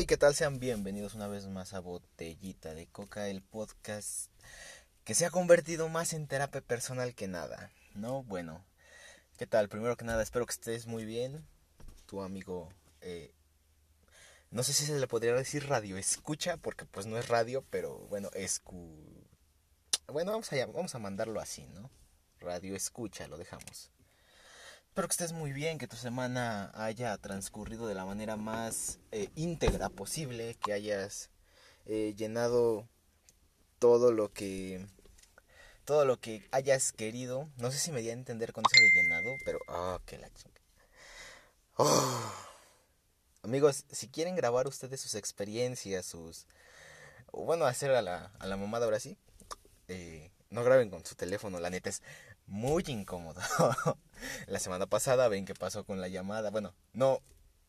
Hey, ¿qué tal? Sean bienvenidos una vez más a Botellita de Coca, el podcast que se ha convertido más en terapia personal que nada, ¿no? Bueno, ¿qué tal? Primero que nada, espero que estés muy bien. Tu amigo, eh, no sé si se le podría decir radio escucha, porque pues no es radio, pero bueno, escu... Bueno, vamos a, vamos a mandarlo así, ¿no? Radio escucha, lo dejamos. Espero que estés muy bien, que tu semana haya transcurrido de la manera más eh, íntegra posible, que hayas eh, llenado todo lo que todo lo que hayas querido. No sé si me di a entender con eso de llenado, pero ah, que la oh. Amigos, si quieren grabar ustedes sus experiencias, sus bueno, hacer a la, a la mamada ahora sí, eh, no graben con su teléfono, la neta es muy incómodo. la semana pasada ven qué pasó con la llamada. Bueno, no,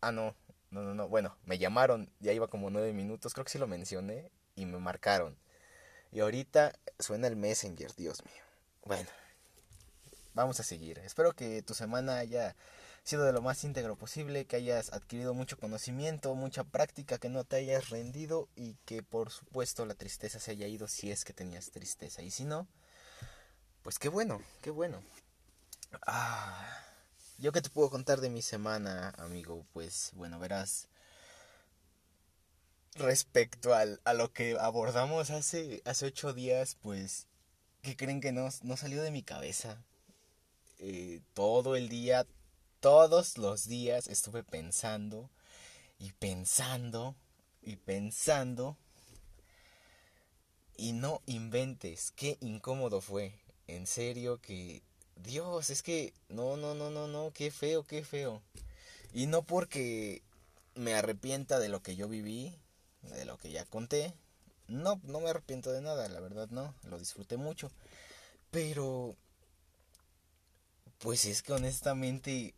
ah, no, no, no, no. Bueno, me llamaron, ya iba como nueve minutos, creo que sí lo mencioné, y me marcaron. Y ahorita suena el Messenger, Dios mío. Bueno, vamos a seguir. Espero que tu semana haya sido de lo más íntegro posible, que hayas adquirido mucho conocimiento, mucha práctica, que no te hayas rendido y que por supuesto la tristeza se haya ido si es que tenías tristeza. Y si no, pues qué bueno, qué bueno. Ah, yo qué te puedo contar de mi semana, amigo, pues bueno, verás. Respecto al, a lo que abordamos hace, hace ocho días, pues, ¿qué creen que no, no salió de mi cabeza? Eh, todo el día, todos los días estuve pensando y pensando y pensando. Y no inventes, qué incómodo fue en serio que... Dios, es que... No, no, no, no, no, qué feo, qué feo. Y no porque me arrepienta de lo que yo viví, de lo que ya conté. No, no me arrepiento de nada, la verdad no, lo disfruté mucho. Pero... Pues es que honestamente...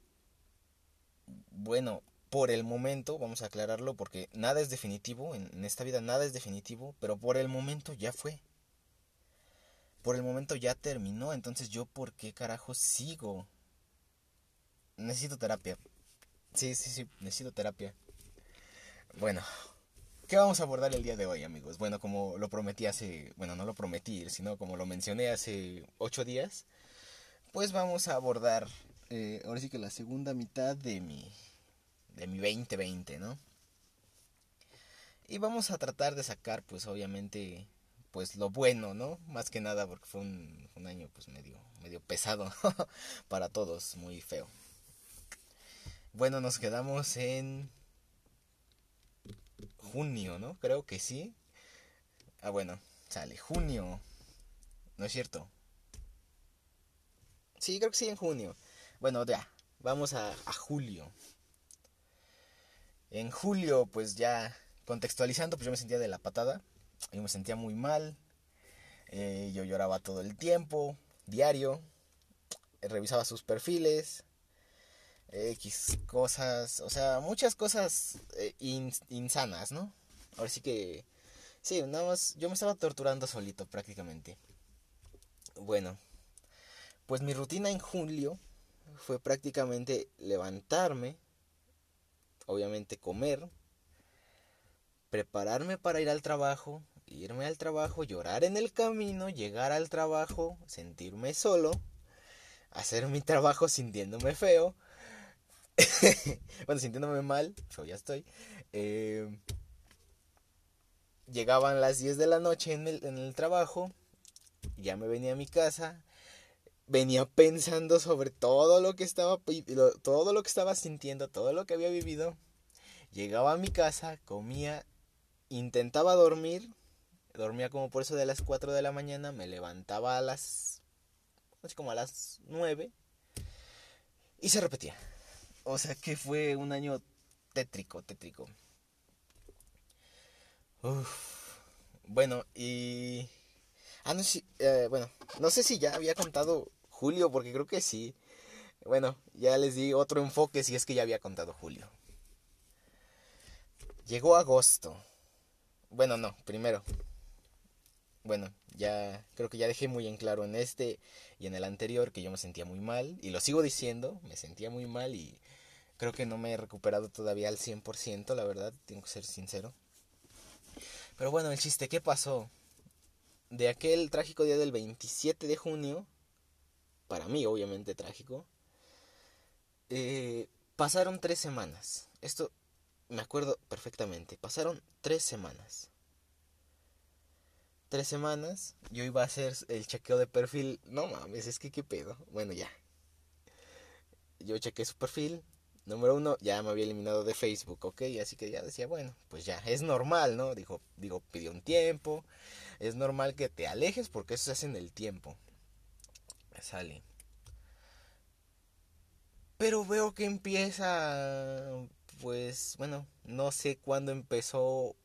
Bueno, por el momento, vamos a aclararlo porque nada es definitivo, en, esta vida nada es definitivo, pero por el momento ya fue por el momento ya terminó, entonces yo por qué carajo sigo. Necesito terapia. Sí, sí, sí, necesito terapia. Bueno, ¿qué vamos a abordar el día de hoy, amigos? Bueno, como lo prometí hace, bueno, no lo prometí, sino como lo mencioné hace ocho días, pues vamos a abordar, eh, ahora sí que la segunda mitad de mi, de mi 2020, ¿no? Y vamos a tratar de sacar, pues obviamente, pues lo bueno, ¿no? Más que nada porque fue un, año pues medio, medio pesado para todos, muy feo. Bueno, nos quedamos en junio, ¿no? Creo que sí. Ah, bueno, sale junio. ¿No es cierto? Sí, creo que sí, en junio. Bueno, ya, vamos a julio. En julio, pues ya contextualizando, pues yo me sentía de la patada yo me sentía muy mal. Eh, yo lloraba todo el tiempo, diario. revisaba sus perfiles. X cosas, o sea, muchas cosas eh, insanas, ¿no? Ahora sí que, sí, nada más, yo me estaba torturando solito prácticamente. Bueno, pues mi rutina en julio fue prácticamente levantarme, obviamente comer, prepararme para ir al trabajo, irme al trabajo, llorar en el camino, llegar al trabajo, sentirme solo, hacer mi trabajo sintiéndome feo, bueno, sintiéndome mal, yo ya estoy. Eh, llegaban las 10 de la noche en el, en el trabajo, ya me venía a mi casa, venía pensando sobre todo lo que estaba todo lo que estaba sintiendo, todo lo que había vivido. Llegaba a mi casa, comía, intentaba dormir, dormía como por eso de las 4 de la mañana, me levantaba a las así como a las 9 y se repetía. O sea que fue un año tétrico, tétrico. Bueno, y ah no sí, eh, bueno, no sé si ya había contado Julio porque creo que sí. Bueno, ya les di otro enfoque si es que ya había contado Julio. Llegó agosto. Bueno, no, primero bueno, ya creo que ya dejé muy en claro en este y en el anterior que yo me sentía muy mal y lo sigo diciendo, me sentía muy mal y Creo que no me he recuperado todavía al 100%, la verdad, tengo que ser sincero. Pero bueno, el chiste, ¿qué pasó? De aquel trágico día del 27 de junio, para mí obviamente trágico, eh, pasaron tres semanas. Esto me acuerdo perfectamente. Pasaron tres semanas. Tres semanas. Yo iba a hacer el chequeo de perfil. No mames, es que qué pedo. Bueno, ya. Yo chequé su perfil. Número uno, ya me había eliminado de Facebook, ¿ok? Así que ya decía, bueno, pues ya, es normal, ¿no? Dijo, digo, pidió un tiempo. Es normal que te alejes porque eso se hace en el tiempo. Sale. Pero veo que empieza, pues, bueno, no sé cuándo empezó,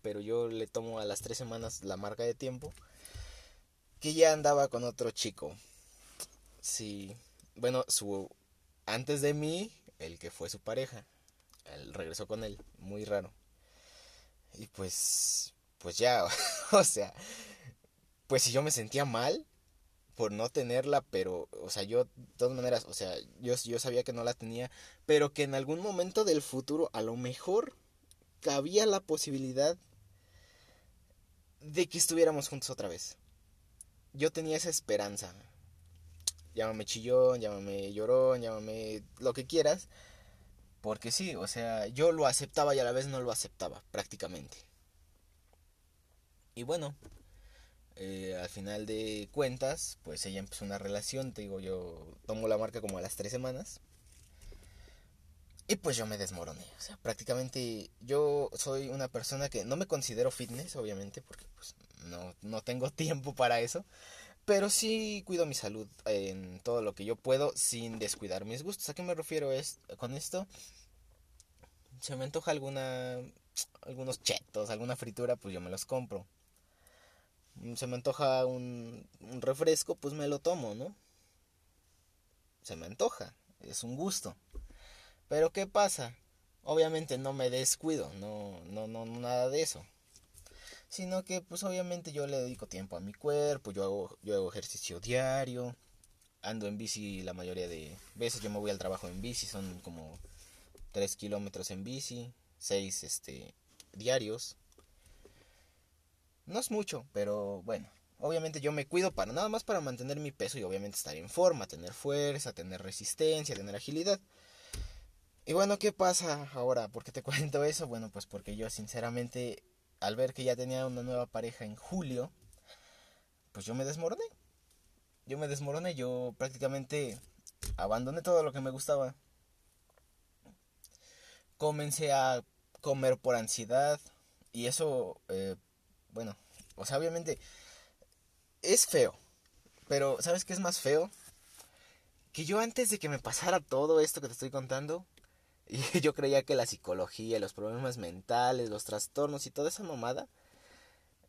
pero yo le tomo a las tres semanas la marca de tiempo, que ya andaba con otro chico. Sí, bueno, su, antes de mí, el que fue su pareja, regresó con él, muy raro. Y pues, pues ya, o sea, pues si yo me sentía mal, por no tenerla, pero, o sea, yo, de todas maneras, o sea, yo, yo sabía que no la tenía, pero que en algún momento del futuro a lo mejor cabía la posibilidad de que estuviéramos juntos otra vez. Yo tenía esa esperanza. Llámame chillón, llámame llorón, llámame lo que quieras. Porque sí, o sea, yo lo aceptaba y a la vez no lo aceptaba, prácticamente. Y bueno, eh, al final de cuentas, pues ella empezó una relación, te digo, yo tomo la marca como a las tres semanas. Y pues yo me desmoroné, o sea, prácticamente yo soy una persona que no me considero fitness, obviamente, porque pues no, no tengo tiempo para eso. Pero sí cuido mi salud en todo lo que yo puedo sin descuidar mis gustos. ¿A qué me refiero es, con esto? Se me antoja alguna, algunos chetos, alguna fritura, pues yo me los compro. Se me antoja un, refresco, pues me lo tomo, ¿no? Se me antoja, es un gusto. Pero ¿qué pasa? Obviamente no me descuido, no, no, no, nada de eso. Sino que pues obviamente yo le dedico tiempo a mi cuerpo, yo hago, yo hago ejercicio diario, ando en bici la mayoría de veces, yo me voy al trabajo en bici, son como 3 kilómetros en bici, 6 este, diarios. No es mucho, pero bueno. Obviamente yo me cuido para nada más para mantener mi peso y obviamente estar en forma, tener fuerza, tener resistencia, tener agilidad. Y bueno, ¿qué pasa ahora? ¿Por qué te cuento eso? Bueno, pues porque yo sinceramente al ver que ya tenía una nueva pareja en julio, pues yo me desmoroné. Yo me desmoroné, yo prácticamente abandoné todo lo que me gustaba. Comencé a comer por ansiedad y eso eh, bueno, o sea, obviamente es feo. Pero, ¿sabes qué es más feo? Que yo antes de que me pasara todo esto que te estoy contando, y yo creía que la psicología, los problemas mentales, los trastornos y toda esa mamada,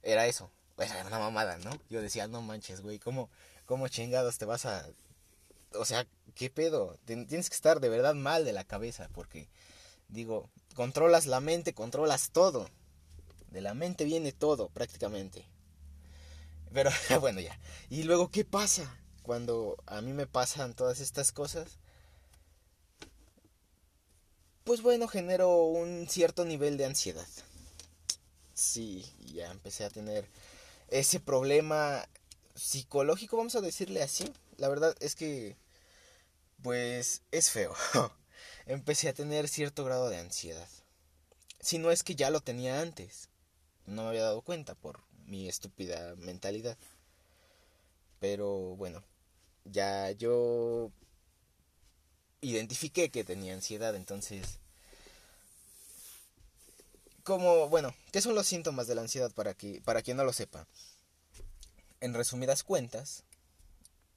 era eso. Era una mamada, ¿no? Yo decía, no manches, güey, ¿cómo, ¿cómo chingados te vas a... O sea, ¿qué pedo? Tienes que estar de verdad mal de la cabeza, porque, digo, controlas la mente, controlas todo. De la mente viene todo, prácticamente. Pero bueno, ya. Y luego, ¿qué pasa? Cuando a mí me pasan todas estas cosas. Pues bueno, genero un cierto nivel de ansiedad. Sí, ya empecé a tener ese problema psicológico, vamos a decirle así. La verdad es que, pues, es feo. empecé a tener cierto grado de ansiedad. Si no es que ya lo tenía antes no me había dado cuenta por mi estúpida mentalidad. Pero bueno, ya yo identifiqué que tenía ansiedad, entonces... Como, bueno, ¿qué son los síntomas de la ansiedad para, que, para quien no lo sepa? En resumidas cuentas,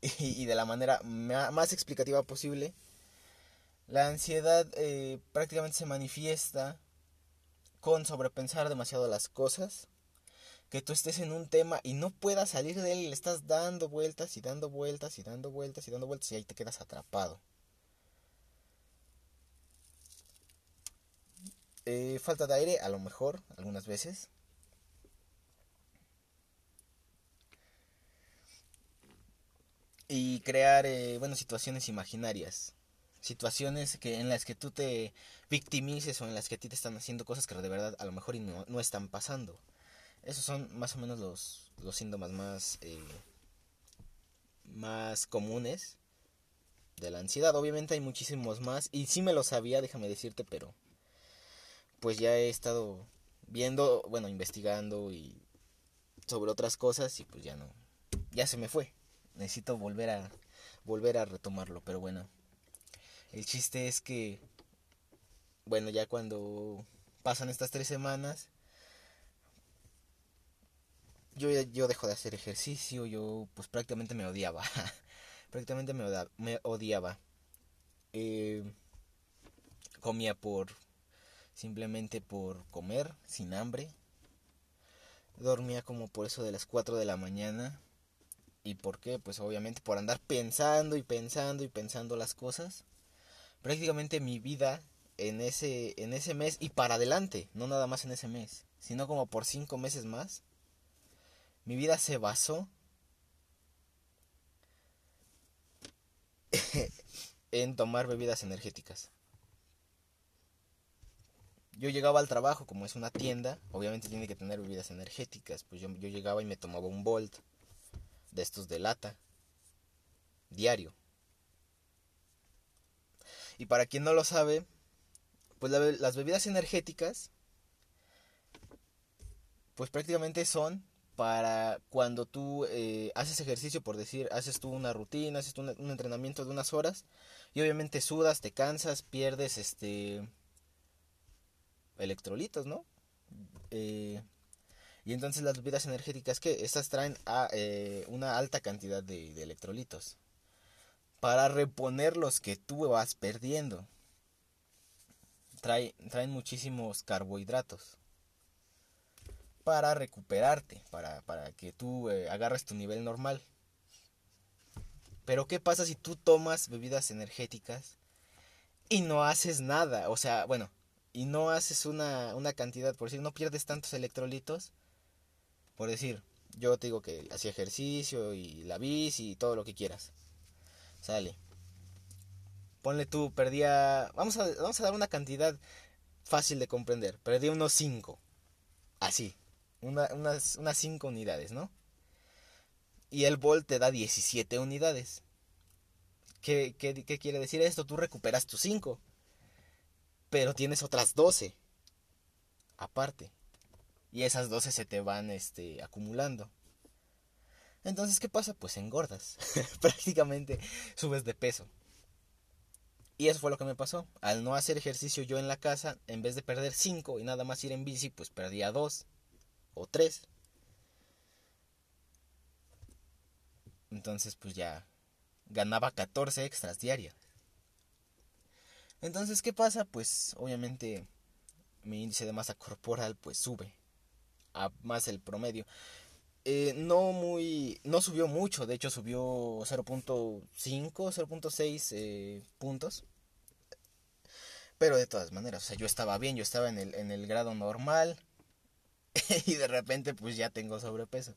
y, de la manera más explicativa posible, la ansiedad eh, prácticamente se manifiesta con sobrepensar demasiado las cosas, que tú estés en un tema y no puedas salir de él le estás dando vueltas y dando vueltas y dando vueltas y dando vueltas y ahí te quedas atrapado. Eh, falta de aire, a lo mejor, algunas veces. Y crear, eh, bueno, situaciones imaginarias. situaciones que en las que tú te victimices o en las que a ti te están haciendo cosas que de verdad a lo mejor no, están pasando. Esos son más o menos los, los síntomas más, eh, más comunes de la ansiedad. Obviamente hay muchísimos más y sí me lo sabía, déjame decirte, pero pues ya he estado viendo, bueno, investigando y sobre otras cosas y pues ya no, ya se me fue. Necesito volver a volver a retomarlo, pero bueno. El chiste es que bueno, ya cuando pasan estas tres semanas yo, yo dejo de hacer ejercicio, yo pues prácticamente me odiaba. prácticamente me, me odiaba. Eh, comía por simplemente por comer, sin hambre. Dormía como por eso de las 4 de la mañana. ¿Y por qué? Pues obviamente por andar pensando y pensando y pensando las cosas. Prácticamente mi vida en ese, en ese mes y para adelante, no nada más en ese mes, sino como por 5 meses más, mi vida se basó en tomar bebidas energéticas. Yo llegaba al trabajo, como es una tienda, obviamente tiene que tener bebidas energéticas. Pues yo, yo llegaba y me tomaba un Bolt de estos de lata, diario. Y para quien no lo sabe, pues las bebidas energéticas, pues prácticamente son para cuando tú eh, haces ejercicio, por decir, haces tú una rutina, haces tú un, entrenamiento de unas horas y obviamente sudas, te cansas, pierdes este electrolitos, ¿no? Eh, y entonces las bebidas energéticas que estas traen a, eh, una alta cantidad de, electrolitos para reponer los que tú vas perdiendo. Trae, traen muchísimos carbohidratos para recuperarte, para, para que tú eh, agarres tu nivel normal. Pero ¿qué pasa si tú tomas bebidas energéticas y no haces nada? O sea, bueno, y no haces una, una cantidad, por decir, no pierdes tantos electrolitos. Por decir, yo te digo que hacía ejercicio y la bici y todo lo que quieras. Sale. Ponle tú, perdía, vamos a, vamos a dar una cantidad fácil de comprender. Perdí unos 5. Así unas, unas 5 unidades, ¿no? Y el Volt te da 17 unidades. ¿Qué, qué, qué quiere decir esto? Tú recuperas tus 5, pero tienes otras 12 aparte. Y esas 12 se te van este, acumulando. Entonces, ¿qué pasa? Pues engordas. Prácticamente subes de peso. Y eso fue lo que me pasó. Al no hacer ejercicio yo en la casa, en vez de perder 5 y nada más ir en bici, pues perdía 2 o tres. Entonces pues ya ganaba 14 extras diarios. Entonces, ¿qué pasa? Pues obviamente mi índice de masa corporal pues sube a más el promedio. Eh, no muy, no subió mucho, de hecho subió 0.5, 0.6 eh, puntos. Pero de todas maneras, o sea, yo estaba bien, yo estaba en el, en el grado normal. y de repente pues ya tengo sobrepeso.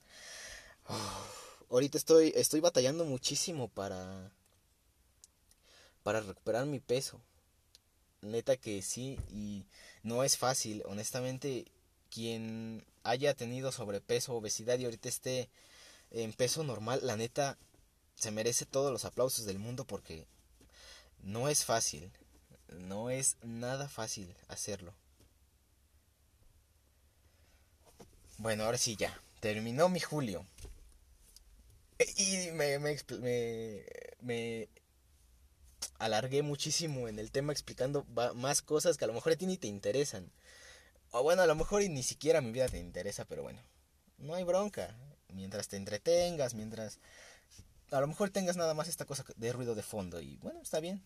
ahorita estoy, estoy batallando muchísimo para, para recuperar mi peso. Neta que sí, y no es fácil. Honestamente, quien haya tenido sobrepeso, obesidad y ahorita esté en peso normal, la neta se merece todos los aplausos del mundo porque no es fácil. No es nada fácil hacerlo. Bueno, ahora sí ya. Terminó mi julio. Y me, me, alargué muchísimo en el tema explicando más cosas que a lo mejor a ti ni te interesan. O bueno, a lo mejor ni siquiera mi vida te interesa, pero bueno. No hay bronca. Mientras te entretengas, mientras... A lo mejor tengas nada más esta cosa de ruido de fondo y bueno, está bien.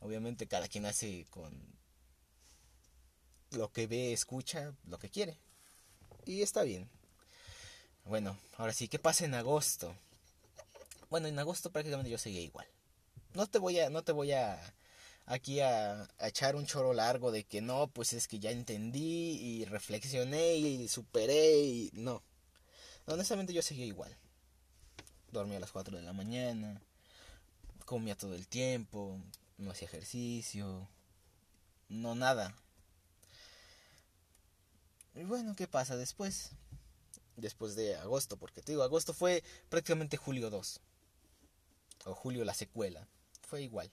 Obviamente cada quien hace con lo que ve, escucha, lo que quiere. Y está bien. Bueno, ahora sí, ¿qué pasa en agosto? Bueno, en agosto prácticamente yo seguía igual. No te voy a, no te voy a aquí a, echar un choro largo de que no, pues es que ya entendí y reflexioné y superé y no. Honestamente yo seguía igual. Dormía a las 4 de la mañana. comía todo el tiempo, no hacía ejercicio, no nada. Y bueno, ¿qué pasa después? Después de agosto, porque te digo, agosto fue prácticamente julio 2. O julio la secuela. Fue igual.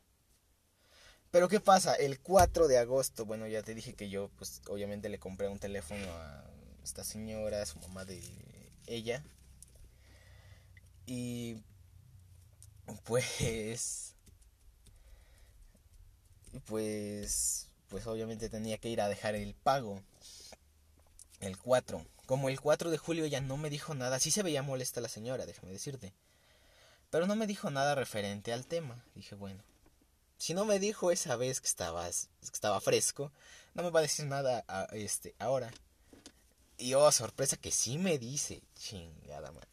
Pero ¿qué pasa? El 4 de agosto, bueno, ya te dije que yo, pues obviamente le compré un teléfono a esta señora, su mamá de ella. Y pues pues pues obviamente tenía que ir a dejar el pago el 4 como el 4 de julio ya no me dijo nada sí se veía molesta la señora déjame decirte pero no me dijo nada referente al tema. Dije bueno si no me dijo esa vez que estaba, que estaba fresco no me va a decir nada este ahora y oh sorpresa que sí me dice chingada madre.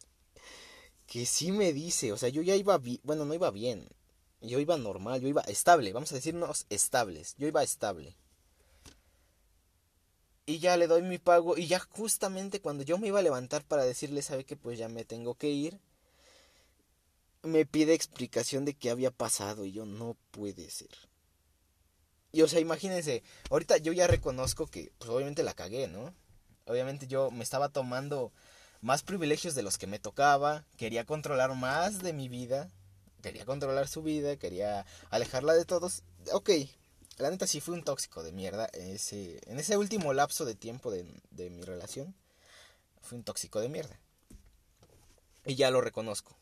Que sí me dice, o sea, yo ya iba bien, bueno, no iba bien, yo iba normal, yo iba estable, vamos a decirnos estables, yo iba estable. Y ya le doy mi pago y ya justamente cuando yo me iba a levantar para decirle, sabe que pues ya me tengo que ir, me pide explicación de qué había pasado y yo no puede ser. Y o sea, imagínense, ahorita yo ya reconozco que pues obviamente la cagué, ¿no? Obviamente yo me estaba tomando más privilegios de los que me tocaba, quería controlar más de mi vida, quería controlar su vida, quería alejarla de todos. Ok, la neta sí fui un tóxico de mierda en ese, en ese último lapso de tiempo de, de mi relación. Fui un tóxico de mierda. Y ya lo reconozco.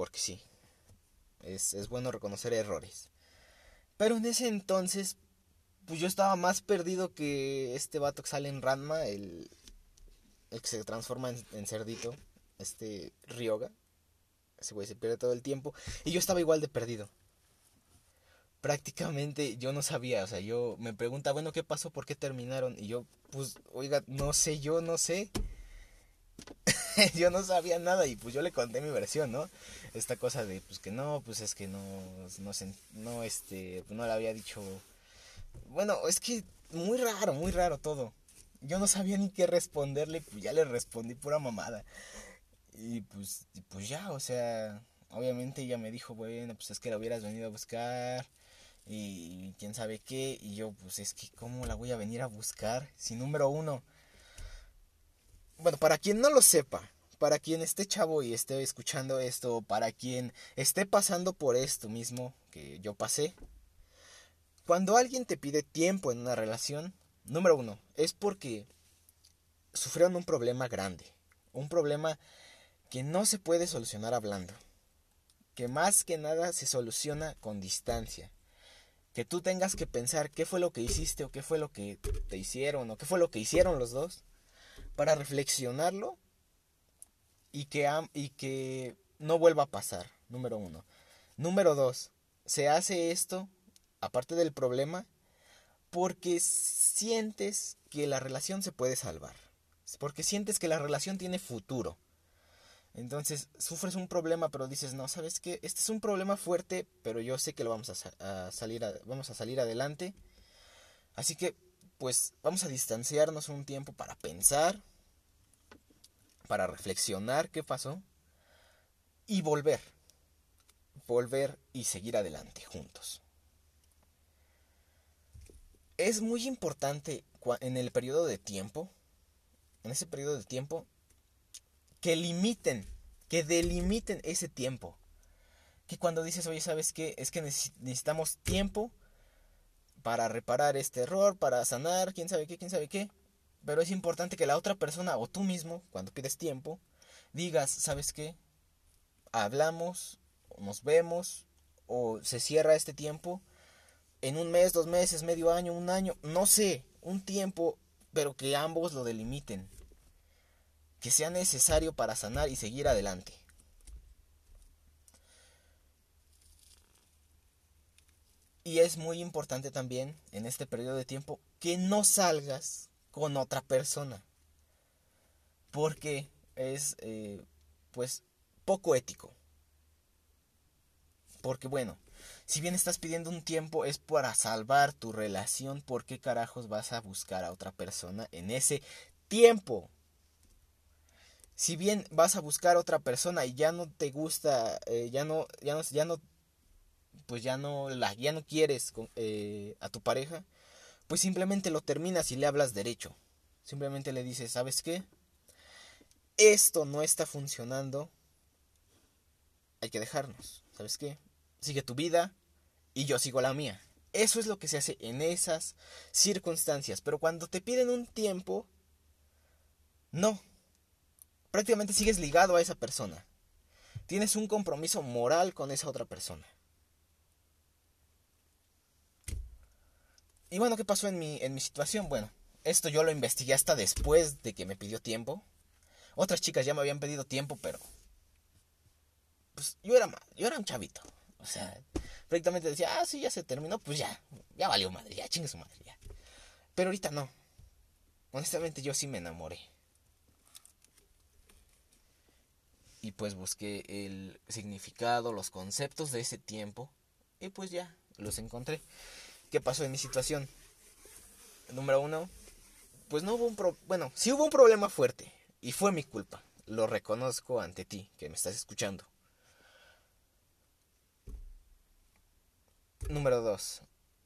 Porque sí, es, es bueno reconocer errores. Pero en ese entonces, pues yo estaba más perdido que este vato que sale en Ranma, el, que se transforma en, cerdito, este Ryoga. Ese güey se pierde todo el tiempo. Y yo estaba igual de perdido. Prácticamente yo no sabía, o sea, yo me pregunta, bueno, ¿qué pasó? ¿Por qué terminaron? Y yo, pues, oiga, no sé, yo no sé. yo no sabía nada y pues yo le conté mi versión, ¿no? Esta cosa de, pues que no, pues es que no, no, no, este, no le había dicho... Bueno, es que muy raro, muy raro todo yo no sabía ni qué responderle, pues ya le respondí pura mamada. Y pues, pues ya, o sea, obviamente ella me dijo, bueno, pues es que la hubieras venido a buscar y quién sabe qué. Y yo, pues es que, ¿cómo la voy a venir a buscar? Si número uno. Bueno, para quien no lo sepa, para quien esté chavo y esté escuchando esto, para quien esté pasando por esto mismo que yo pasé, cuando alguien te pide tiempo en una relación, Número uno, es porque sufrieron un problema grande. Un problema que no se puede solucionar hablando. Que más que nada se soluciona con distancia. Que tú tengas que pensar qué fue lo que hiciste o qué fue lo que te hicieron o qué fue lo que hicieron los dos. Para reflexionarlo y que, y que no vuelva a pasar. Número uno. Número dos, se hace esto, aparte del problema, porque sientes que la relación se puede salvar, porque sientes que la relación tiene futuro. Entonces sufres un problema, pero dices, no, ¿sabes qué? Este es un problema fuerte, pero yo sé que lo vamos a, salir, vamos a salir adelante. Así que, pues, vamos a distanciarnos un tiempo para pensar, para reflexionar qué pasó y volver. Volver y seguir adelante juntos es muy importante en el periodo de tiempo, en ese periodo de tiempo, que limiten, que delimiten ese tiempo. Que cuando dices, oye, ¿sabes qué? Es que necesitamos tiempo para reparar este error, para sanar, quién sabe qué, quién sabe qué. Pero es importante que la otra persona o tú mismo, cuando pides tiempo, digas, ¿sabes qué? Hablamos, nos vemos, o se cierra este tiempo en un mes, dos meses, medio año, un año, no sé, un tiempo, pero que ambos lo delimiten. Que sea necesario para sanar y seguir adelante. Y es muy importante también en este periodo de tiempo que no salgas con otra persona. Porque es eh, pues poco ético. Porque bueno, si bien estás pidiendo un tiempo es para salvar tu relación, ¿por qué carajos vas a buscar a otra persona en ese tiempo? si bien vas a buscar otra persona y ya no te gusta, eh, ya no, ya no, ya no, pues ya no la, ya no quieres eh, a tu pareja, pues simplemente lo terminas y le hablas derecho. Simplemente le dices, ¿sabes qué? Esto no está funcionando. Hay que dejarnos. ¿Sabes qué? Sigue tu vida y yo sigo la mía. Eso es lo que se hace en esas circunstancias. Pero cuando te piden un tiempo, no. Prácticamente sigues ligado a esa persona. Tienes un compromiso moral con esa otra persona. Y bueno, ¿qué pasó en mi, en mi situación? Bueno, esto yo lo investigué hasta después de que me pidió tiempo. Otras chicas ya me habían pedido tiempo, pero... Pues yo era, yo era un chavito. O sea, prácticamente decía, ah, sí, ya se terminó, pues ya, ya valió madre, ya chingue su madre, ya. Pero ahorita no. Honestamente yo sí me enamoré. Y pues busqué el significado, los conceptos de ese tiempo. Y pues ya, los encontré. ¿Qué pasó en mi situación? Número uno, pues no hubo un pro bueno, sí hubo un problema fuerte y fue mi culpa. Lo reconozco ante ti que me estás escuchando. Número 2.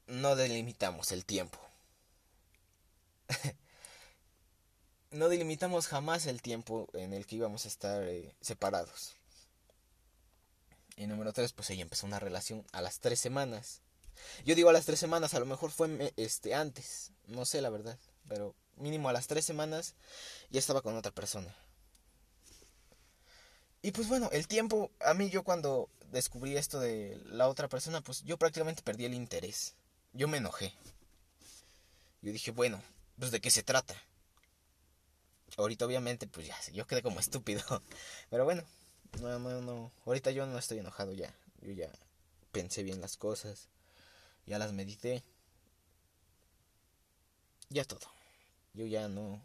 No delimitamos el tiempo. no delimitamos jamás el tiempo en el que íbamos a estar eh, separados. Y número 3, pues ella empezó una relación a las tres semanas. Yo digo a las tres semanas, a lo mejor fue este antes, no sé la verdad, pero mínimo a las tres semanas ya estaba con otra persona. Y pues bueno, el tiempo, a mí yo cuando descubrí esto de la otra persona, pues yo prácticamente perdí el interés. Yo me enojé. Yo dije, bueno, pues de qué se trata. Ahorita obviamente, pues ya, yo quedé como estúpido. Pero bueno, no, no, no. Ahorita yo no estoy enojado ya. Yo ya pensé bien las cosas. Ya las medité. Ya todo yo ya no,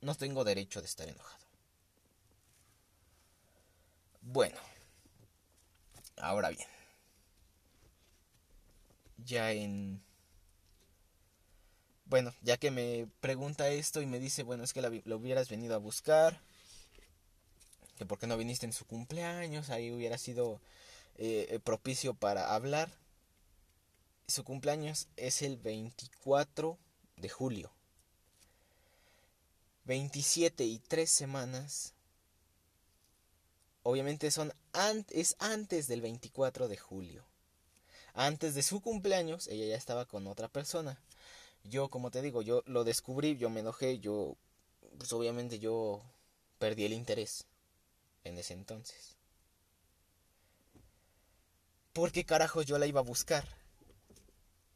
no tengo derecho de estar enojado. Bueno, ahora bien, ya en... Bueno, ya que me pregunta esto y me dice, bueno, es que lo hubieras venido a buscar, que por qué no viniste en su cumpleaños, ahí hubiera sido eh, propicio para hablar. Su cumpleaños es el 24 de julio. 27 y 3 semanas, obviamente son es antes del 24 de julio. Antes de su cumpleaños, ella ya estaba con otra persona. Yo, como te digo, yo lo descubrí, yo me enojé, yo, pues obviamente yo perdí el interés en ese entonces. ¿Por qué carajos yo la iba a buscar?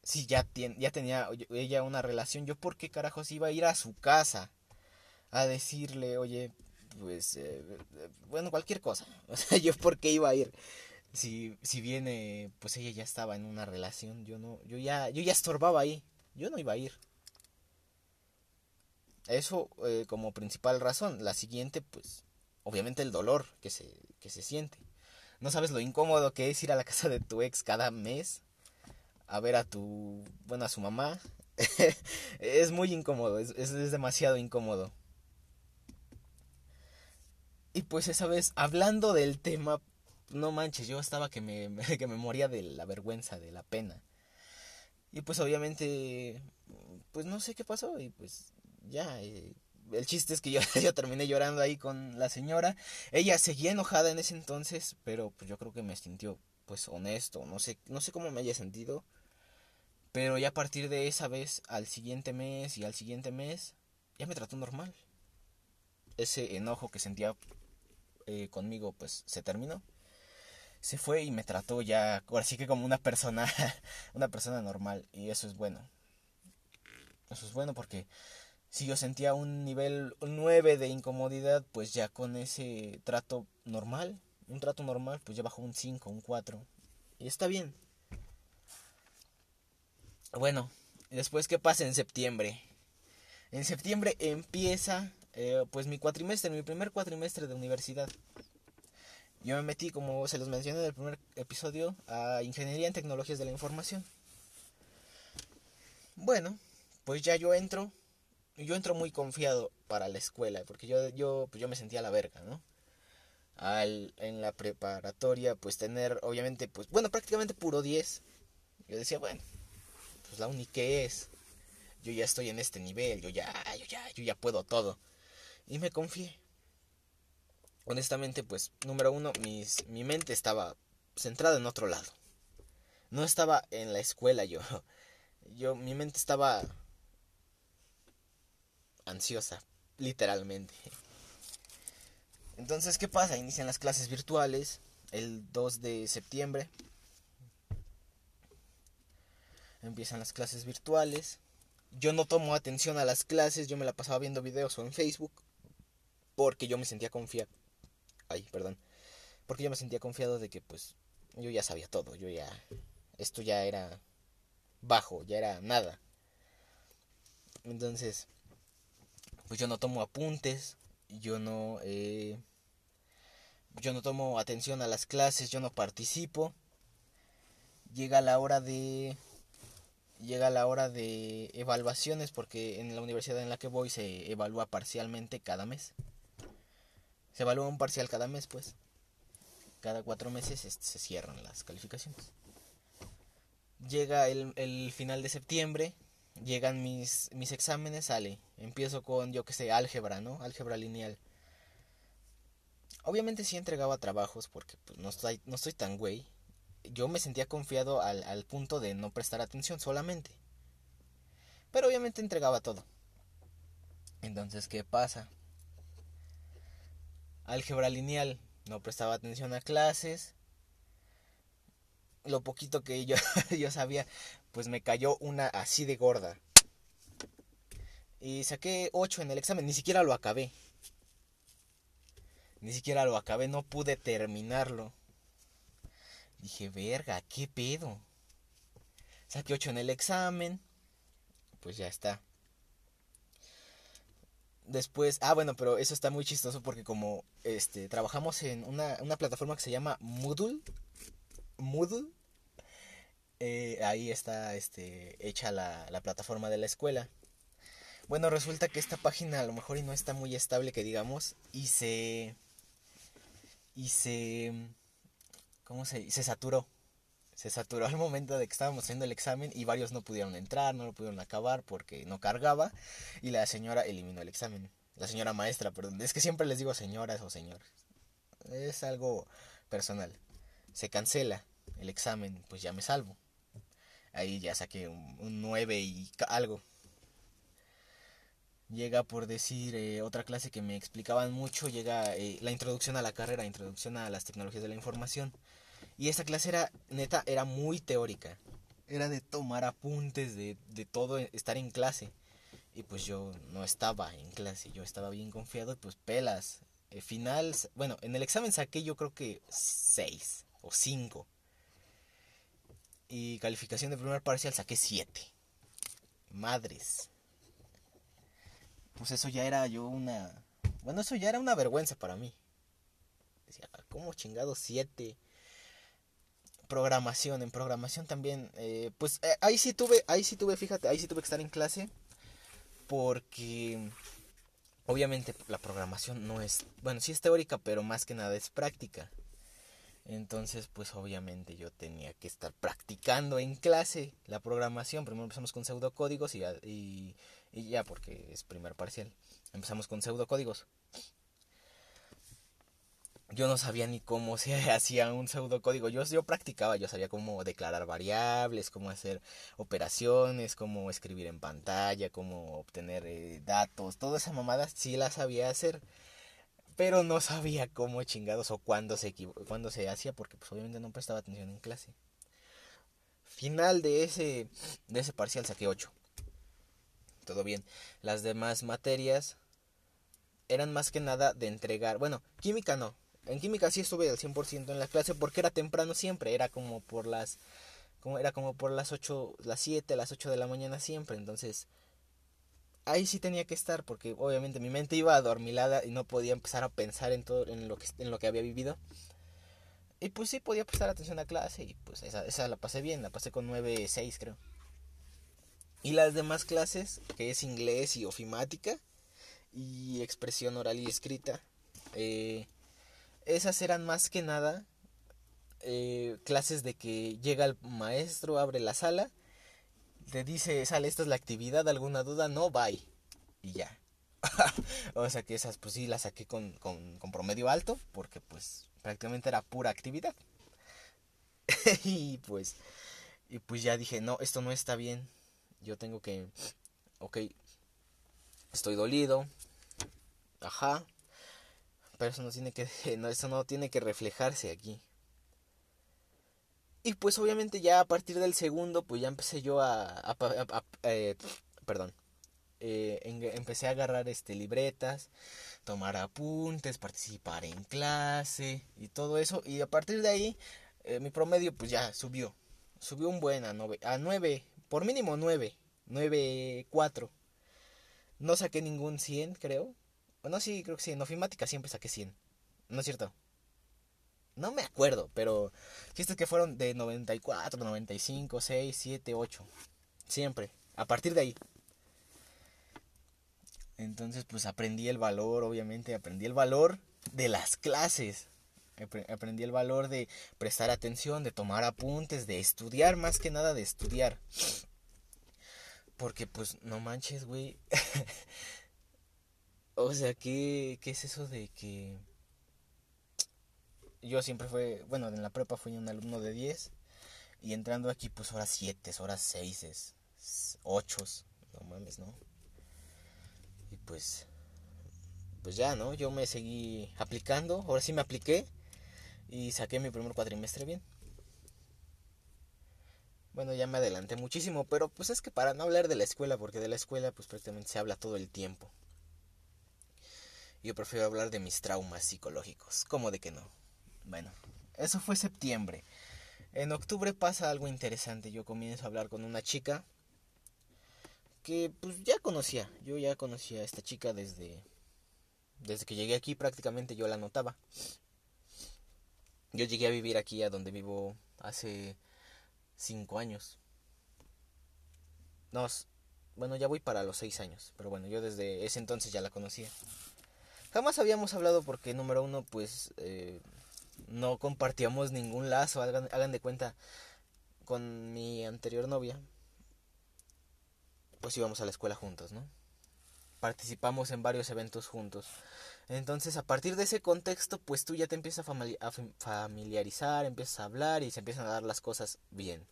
Si ya, ya tenía ella una relación, yo por qué carajos iba a ir a su casa a decirle, oye, pues, eh, bueno, cualquier cosa. O sea, yo por qué iba a ir. Si, si viene, pues ella ya estaba en una relación, yo no, yo ya, yo ya estorbaba ahí, yo no iba a ir. Eso eh, como principal razón. La siguiente, pues, obviamente el dolor que se, que se siente. No sabes lo incómodo que es ir a la casa de tu ex cada mes a ver a tu, bueno, a su mamá. es muy incómodo, es, es demasiado incómodo. Y pues esa vez, hablando del tema, no manches, yo estaba que me, que me moría de la vergüenza, de la pena. Y pues obviamente, pues no sé qué pasó y pues ya, eh, el chiste es que yo, yo terminé llorando ahí con la señora. Ella seguía enojada en ese entonces, pero pues yo creo que me sintió pues honesto, no sé, no sé cómo me haya sentido. Pero ya a partir de esa vez, al siguiente mes y al siguiente mes, ya me trató normal. Ese enojo que sentía eh, conmigo pues se terminó. Se fue y me trató ya, así que como una persona, una persona normal. Y eso es bueno. Eso es bueno porque si yo sentía un nivel 9 de incomodidad, pues ya con ese trato normal, un trato normal, pues ya bajó un 5, un 4. Y está bien. Bueno, después, ¿qué pasa en septiembre? En septiembre empieza eh, pues mi cuatrimestre, mi primer cuatrimestre de universidad. Yo me metí, como se los mencioné en el primer episodio, a Ingeniería en Tecnologías de la Información. Bueno, pues ya yo entro, yo entro muy confiado. para la escuela, porque yo, yo, pues yo me sentía la verga, ¿no? Al, en la preparatoria, pues tener, obviamente, pues, bueno, prácticamente puro 10. Yo decía, bueno, pues la única es, yo ya estoy en este nivel, yo ya, yo ya, yo ya puedo todo. Y me confié. Honestamente, pues, número uno, mis, mi mente estaba centrada en otro lado. No estaba en la escuela yo. Yo, mi mente estaba ansiosa, literalmente. Entonces, ¿qué pasa? Inician las clases virtuales el 2 de septiembre. Empiezan las clases virtuales. Yo no tomo atención a las clases, yo me la pasaba viendo videos o en Facebook porque yo me sentía confiado. Ay, perdón. Porque yo me sentía confiado de que pues yo ya sabía todo, yo ya esto ya era bajo, ya era nada. Entonces, pues yo no tomo apuntes, yo no, eh, yo no tomo atención a las clases, yo no participo. Llega la hora de, llega la hora de evaluaciones porque en la universidad en la que voy se evalúa parcialmente cada mes. Se evalúa un parcial cada mes, pues. Cada cuatro meses se cierran las calificaciones. Llega el, el final de septiembre, llegan mis, mis exámenes, sale. Empiezo con, yo que sé, álgebra, ¿no? Álgebra lineal. Obviamente sí entregaba trabajos porque pues, no, estoy, no estoy tan güey. Yo me sentía confiado al, al punto de no prestar atención solamente. Pero obviamente entregaba todo. Entonces, ¿qué pasa? Álgebra lineal, no prestaba atención a clases. Lo poquito que yo, yo sabía, pues me cayó una así de gorda. Y saqué 8 en el examen, ni siquiera lo acabé. Ni siquiera lo acabé, no pude terminarlo. Dije, verga, ¿qué pedo? Saqué 8 en el examen. Pues ya está. Después, ah, bueno, pero eso está muy chistoso porque como este trabajamos en una, una plataforma que se llama Moodle. Moodle eh, ahí está este, hecha la, la plataforma de la escuela. Bueno, resulta que esta página a lo mejor y no está muy estable, que digamos, y se... Y se... ¿Cómo se...? Se saturó. Se saturó al momento de que estábamos haciendo el examen y varios no pudieron entrar, no lo pudieron acabar porque no cargaba y la señora eliminó el examen. La señora maestra, perdón. Es que siempre les digo señoras o señores. Es algo personal. Se cancela el examen, pues ya me salvo. Ahí ya saqué un, 9 y algo. Llega por decir eh, otra clase que me explicaban mucho, llega eh, la introducción a la carrera, introducción a las tecnologías de la información. Y esa clase era, neta, era muy teórica. Era de tomar apuntes, de, de todo, estar en clase. Y pues yo no estaba en clase, yo estaba bien confiado, pues pelas. El final, bueno, en el examen saqué yo creo que 6 o 5. Y calificación de primer parcial saqué 7. Madres. Pues eso ya era yo una... Bueno, eso ya era una vergüenza para mí. Decía, ¿cómo chingado 7? Programación, en programación también, eh, pues eh, ahí sí tuve, ahí sí tuve, fíjate, ahí sí tuve que estar en clase. Porque obviamente la programación no es, bueno, sí es teórica, pero más que nada es práctica. Entonces, pues obviamente yo tenía que estar practicando en clase la programación. Primero empezamos con pseudocódigos y, y, y ya, porque es primer parcial. Empezamos con pseudocódigos. Yo no sabía ni cómo se hacía un pseudocódigo. Yo, yo practicaba, yo sabía cómo declarar variables, cómo hacer operaciones, cómo escribir en pantalla, cómo obtener eh, datos. Toda esa mamada sí la sabía hacer pero no sabía cómo chingados o cuándo se, cuándo se hacía porque pues obviamente no prestaba atención en clase. Final de ese, de ese parcial saqué 8. Todo bien. Las demás materias eran más que nada de entregar. Bueno, química no. En química sí estuve al 100% en la clase porque era temprano siempre. Era como por las... Como, era como por las 8, las 7, las 8 de la mañana siempre. Entonces ahí sí tenía que estar porque obviamente mi mente iba adormilada y no podía empezar a pensar en todo en lo que en lo que había vivido. Y pues sí podía prestar atención a clase y pues esa, esa la pasé bien, la pasé con 9.6 creo. Y las demás clases, que es inglés y ofimática, y expresión oral y escrita. Eh, esas eran más que nada eh, clases de que llega el maestro, abre la sala, te dice, sale, esta es la actividad, alguna duda, no, bye. Y ya. o sea que esas pues sí las saqué con, con, con promedio alto, porque pues prácticamente era pura actividad. y pues, y pues ya dije, no, esto no está bien. Yo tengo que, ok, estoy dolido, ajá, pero eso no tiene que, no, eso no tiene que reflejarse aquí. Y pues obviamente ya a partir del segundo, pues ya empecé yo a, eh, perdón, eh, empecé a agarrar este libretas, tomar apuntes, participar en clase y todo eso. Y a partir de ahí, eh, mi promedio pues ya subió, subió un buen a nueve, a nueve, por mínimo nueve, nueve, cuatro. No saqué ningún 100, creo. No, sí, creo que sí. En ofimática siempre saqué 100. ¿No es cierto? No me acuerdo, pero es que fueron de 94, 95, 6, 7, 8. Siempre. A partir de ahí. Entonces, pues aprendí el valor, obviamente, aprendí el valor de las clases. Aprendí el valor de prestar atención, de tomar apuntes, de estudiar, más que nada de estudiar. Porque pues no manches, güey. o sea, ¿qué, ¿qué es eso de que... Yo siempre fue, bueno, en la prepa fui un alumno de 10 y entrando aquí pues horas 7, horas 6, 8, no mames, ¿no? Y pues pues ya, ¿no? Yo me seguí aplicando, ahora sí me apliqué y saqué mi primer cuatrimestre bien. Bueno, ya me adelanté muchísimo, pero pues es que para no hablar de la escuela, porque de la escuela pues prácticamente se habla todo el tiempo. Yo prefiero hablar de mis traumas psicológicos, ¿cómo de que no? Bueno, eso fue septiembre. En octubre pasa algo interesante, yo comienzo a hablar con una chica que pues ya conocía, yo ya conocía a esta chica desde desde que llegué aquí prácticamente yo la notaba. Yo llegué a vivir aquí a donde vivo hace cinco años. No, bueno, ya voy para los seis años, pero bueno, yo desde ese entonces ya la conocía. Jamás habíamos hablado porque, número uno, pues eh, no compartíamos ningún lazo, hagan, hagan de cuenta, con mi anterior novia, pues íbamos a la escuela juntos, ¿no? Participamos en varios eventos juntos. Entonces, a partir de ese contexto, pues tú ya te empiezas a familiarizar, empiezas a hablar y se empiezan a dar las cosas bien.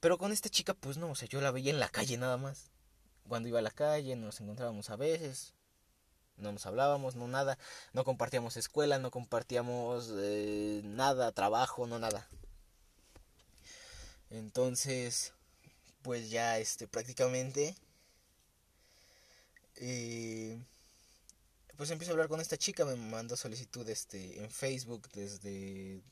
Pero con esta chica, pues no, o sea, yo la veía en la calle nada más. Cuando iba a la calle, nos encontrábamos a veces, no nos hablábamos, no nada, no compartíamos escuela, no compartíamos eh, nada, trabajo, no nada. Entonces, pues ya, este, prácticamente... Eh, pues empiezo a hablar con esta chica, me mandó solicitud este, en Facebook desde...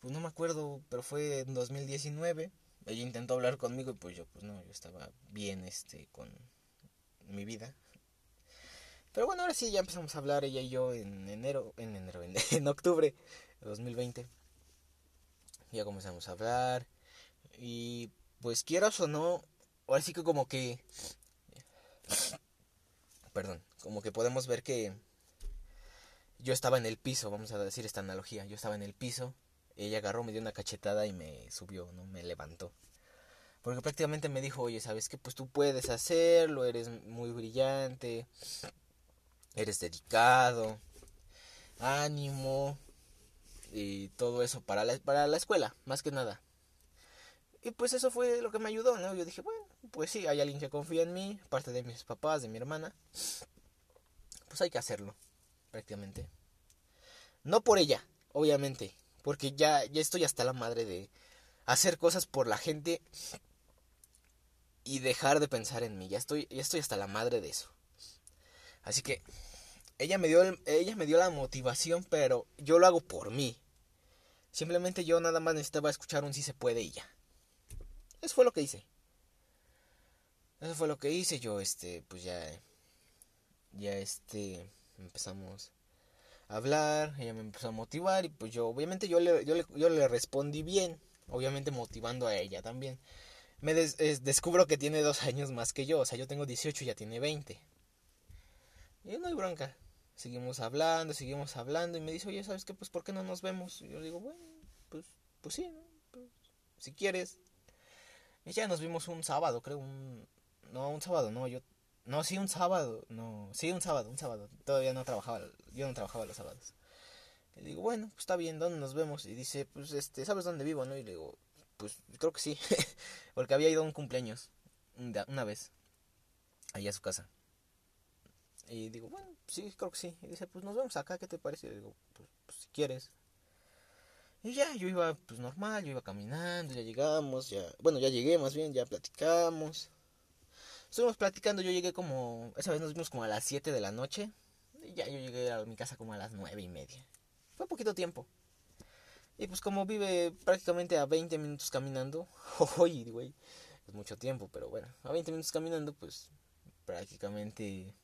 Pues no me acuerdo, pero fue en 2019. Ella intentó hablar conmigo y pues yo, pues no, yo estaba bien este, con mi vida. Pero bueno, ahora sí, ya empezamos a hablar ella y yo en enero, en enero, en, en octubre de 2020. Ya comenzamos a hablar. Y pues quieras o no, ahora sí que como que perdón, como que podemos ver que yo estaba en el piso, vamos a decir esta analogía, yo estaba en el piso, ella agarró, me dio una cachetada y me subió, ¿no? Me levantó. Porque prácticamente me dijo, oye, ¿sabes qué? Pues tú puedes hacerlo, eres muy brillante, eres dedicado, ánimo y todo eso para la, para la escuela, más que nada. Y pues eso fue lo que me ayudó, ¿no? Yo dije, bueno, pues sí, hay alguien que confía en mí, parte de mis papás, de mi hermana. Pues hay que hacerlo, prácticamente. No por ella, obviamente, porque ya, ya estoy hasta la madre de hacer cosas por la gente y dejar de pensar en mí. Ya estoy, ya estoy hasta la madre de eso. Así que ella me dio ella me dio la motivación, pero yo lo hago por mí. Simplemente yo nada más necesitaba escuchar un si se puede y ya. Eso fue lo que hice. Eso fue lo que hice. Yo, este, pues ya. Ya, este. Empezamos a hablar. Ella me empezó a motivar. Y pues yo, obviamente, yo le, yo le, yo le respondí bien. Obviamente, motivando a ella también. Me descubro que tiene dos años más que yo. O sea, yo tengo 18 y ya tiene 20. Y no hay bronca. Seguimos hablando, seguimos hablando y me dice, oye, ¿sabes qué? Pues ¿por qué no nos vemos? Y yo digo, bueno, pues, pues sí, ¿no? Pues, si quieres. Y ya nos vimos un sábado, creo, un... No, un sábado, no, yo... No, sí, un sábado, no, sí, un sábado, un sábado. Todavía no trabajaba, yo no trabajaba los sábados. Y digo, bueno, pues está bien, ¿dónde nos vemos? Y dice, pues, este, ¿sabes dónde vivo, no? Y le digo, pues, creo que sí. Porque había ido a un cumpleaños una vez, allá a su casa. Y digo, bueno, sí, creo que sí. Y dice, pues nos vemos acá, ¿qué te parece? Y digo, pues, pues, si quieres. Y ya, yo iba pues normal, yo iba caminando, ya llegamos, ya, bueno, ya llegué más bien, ya platicamos. Estuvimos platicando, yo llegué como, esa vez nos vimos como a las 7 de la noche. Y ya yo llegué a mi casa como a las nueve y media. Fue poquito tiempo. Y pues como vive prácticamente a 20 minutos caminando, oye, güey, es mucho tiempo, pero bueno, a 20 minutos caminando, pues prácticamente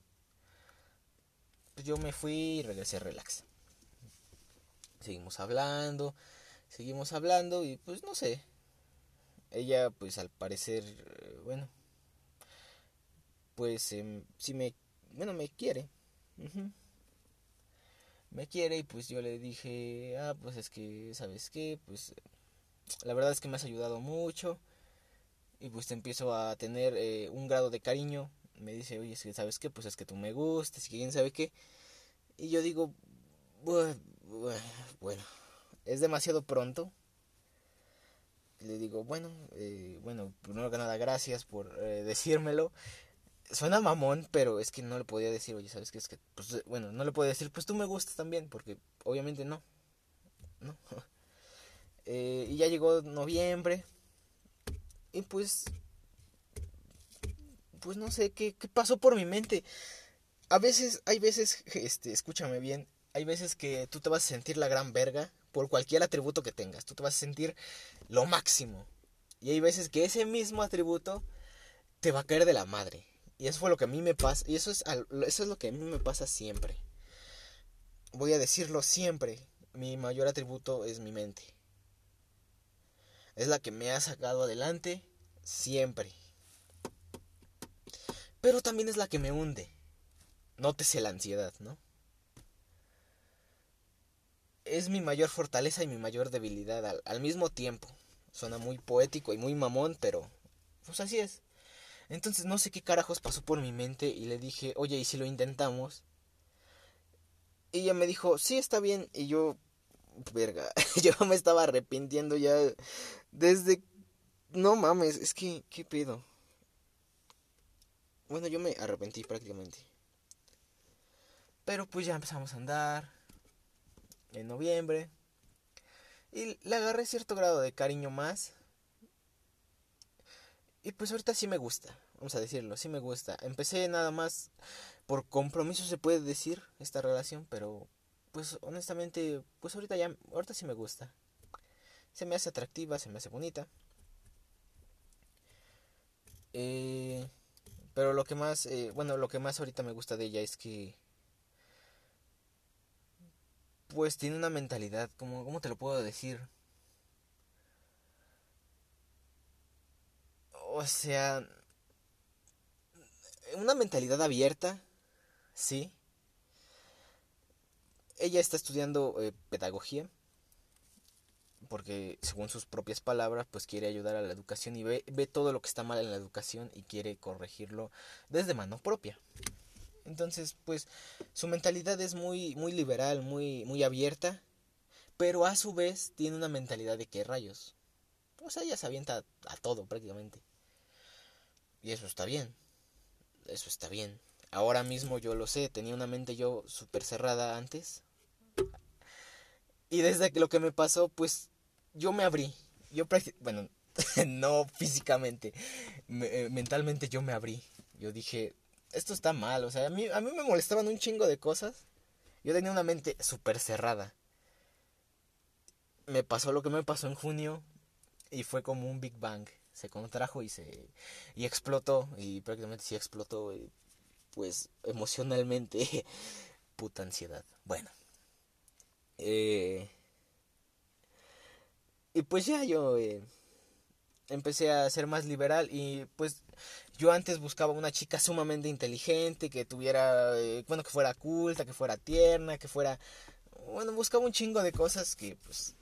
yo me fui y regresé relax. Seguimos hablando, seguimos hablando y pues no sé. Ella pues al parecer, bueno, pues eh, sí me, bueno, me quiere. Me quiere y pues yo le dije, ah, pues es que, ¿sabes qué? Pues la verdad es que me has ayudado mucho y pues te empiezo a tener eh, un grado de cariño. Me dice, oye, es que sabes qué, pues es que tú me gustas y quién sabe qué. Y yo digo, bueno, es demasiado pronto. Le digo, bueno, eh, bueno, primero que nada, gracias por eh, decírmelo. Suena mamón, pero es que no le podía decir, oye, ¿sabes qué? Es que, pues, bueno, no le podía decir, pues tú me gustas también, porque obviamente no. ¿No? eh, y ya llegó noviembre. Y pues, pues no sé qué, qué pasó por mi mente. A veces, hay veces, este, escúchame bien, hay veces que tú te vas a sentir la gran verga por cualquier atributo que tengas. Tú te vas a sentir lo máximo. Y hay veces que ese mismo atributo te va a caer de la madre. Y eso fue lo que a mí me pasa. Y eso es, eso es lo que a mí me pasa siempre. Voy a decirlo siempre. Mi mayor atributo es mi mente. Es la que me ha sacado adelante siempre. Pero también es la que me hunde. Nótese la ansiedad, ¿no? es mi mayor fortaleza y mi mayor debilidad al, mismo tiempo. Suena muy poético y muy mamón, pero pues así es. Entonces no sé qué carajos pasó por mi mente y le dije, oye, ¿y si lo intentamos? Y ella me dijo, sí, está bien. Y yo, verga, yo me estaba arrepintiendo ya desde... No mames, es que, ¿qué pedo? Bueno, yo me arrepentí prácticamente. Pero pues ya empezamos a andar en noviembre. Y le agarré cierto grado de cariño más. Y pues ahorita sí me gusta, vamos a decirlo, sí me gusta. Empecé nada más por compromiso se puede decir esta relación, pero pues honestamente, pues ahorita ya, ahorita sí me gusta. Se me hace atractiva, se me hace bonita. Eh, pero lo que más, eh, bueno, lo que más ahorita me gusta de ella es que pues tiene una mentalidad, como, ¿cómo te lo puedo decir? O sea, una mentalidad abierta, sí. Ella está estudiando eh, pedagogía, porque según sus propias palabras, pues quiere ayudar a la educación y ve, ve todo lo que está mal en la educación y quiere corregirlo desde mano propia. Entonces, pues su mentalidad es muy muy liberal, muy muy abierta, pero a su vez tiene una mentalidad de que rayos. O sea, ella se avienta a todo prácticamente. Y eso está bien. Eso está bien. Ahora mismo yo lo sé, tenía una mente yo súper cerrada antes. Y desde que lo que me pasó, pues yo me abrí. Yo bueno, no físicamente, eh, mentalmente yo me abrí. Yo dije, esto está mal, o sea, a mí, a mí me molestaban un chingo de cosas. Yo tenía una mente súper cerrada. Me pasó lo que me pasó en junio y fue como un Big Bang. Se contrajo y se y explotó y prácticamente sí explotó pues emocionalmente puta ansiedad. Bueno. Eh, y pues ya yo eh, empecé a ser más liberal y pues yo antes buscaba una chica sumamente inteligente, que tuviera, eh, bueno, que fuera culta, que fuera tierna, que fuera, bueno, buscaba un chingo de cosas que pues,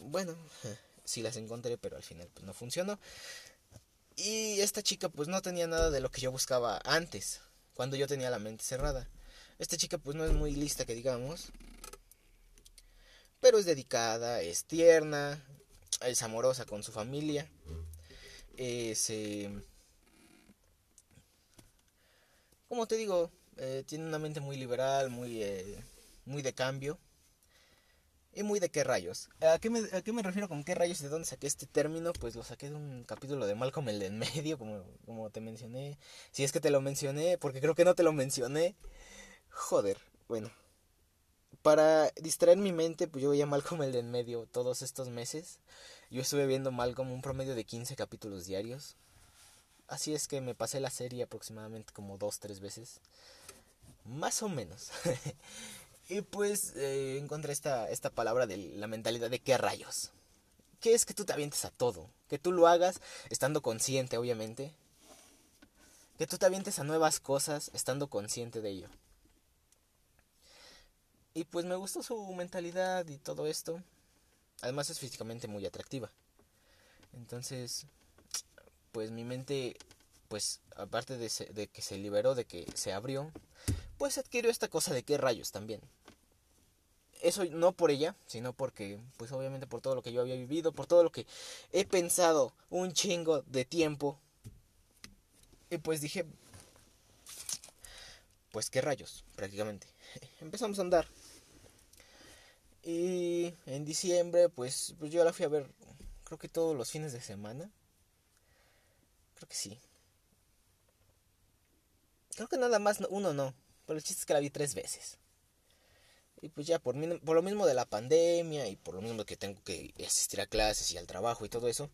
bueno, sí las encontré, pero al final pues no funcionó. Y esta chica pues no tenía nada de lo que yo buscaba antes, cuando yo tenía la mente cerrada. Esta chica pues no es muy lista que digamos, pero es dedicada, es tierna, es amorosa con su familia. Eh, como te digo, eh, tiene una mente muy liberal, muy, eh, muy de cambio. ¿Y muy de qué rayos? ¿A qué, me, ¿A qué me refiero con qué rayos? ¿De dónde saqué este término? Pues lo saqué de un capítulo de Malcolm el de en medio, como, como te mencioné. Si es que te lo mencioné, porque creo que no te lo mencioné. Joder, bueno. Para distraer mi mente, pues yo veía Malcolm el de en medio todos estos meses. Yo estuve viendo Malcolm un promedio de 15 capítulos diarios. Así es que me pasé la serie aproximadamente como dos, tres veces. Más o menos. Y pues eh, encontré esta, esta palabra de la mentalidad de qué rayos. ¿Qué es que tú te avientes a todo? Que tú lo hagas estando consciente, obviamente. Que tú te avientes a nuevas cosas estando consciente de ello. Y pues me gustó su mentalidad y todo esto. Además es físicamente muy atractiva. Entonces, pues mi mente, pues aparte de, de que se liberó, de que se abrió, pues adquirió esta cosa de qué rayos también. Eso no por ella, sino porque, pues obviamente por todo lo que yo había vivido, por todo lo que he pensado un chingo de tiempo. Y pues dije, pues qué rayos, prácticamente. Empezamos a andar. Y en diciembre, pues, pues yo la fui a ver, creo que todos los fines de semana. Creo que sí. Creo que nada más uno no. Pero el chiste es que la vi tres veces. Y pues ya por, por lo mismo de la pandemia y por lo mismo que tengo que asistir a clases y al trabajo y todo eso,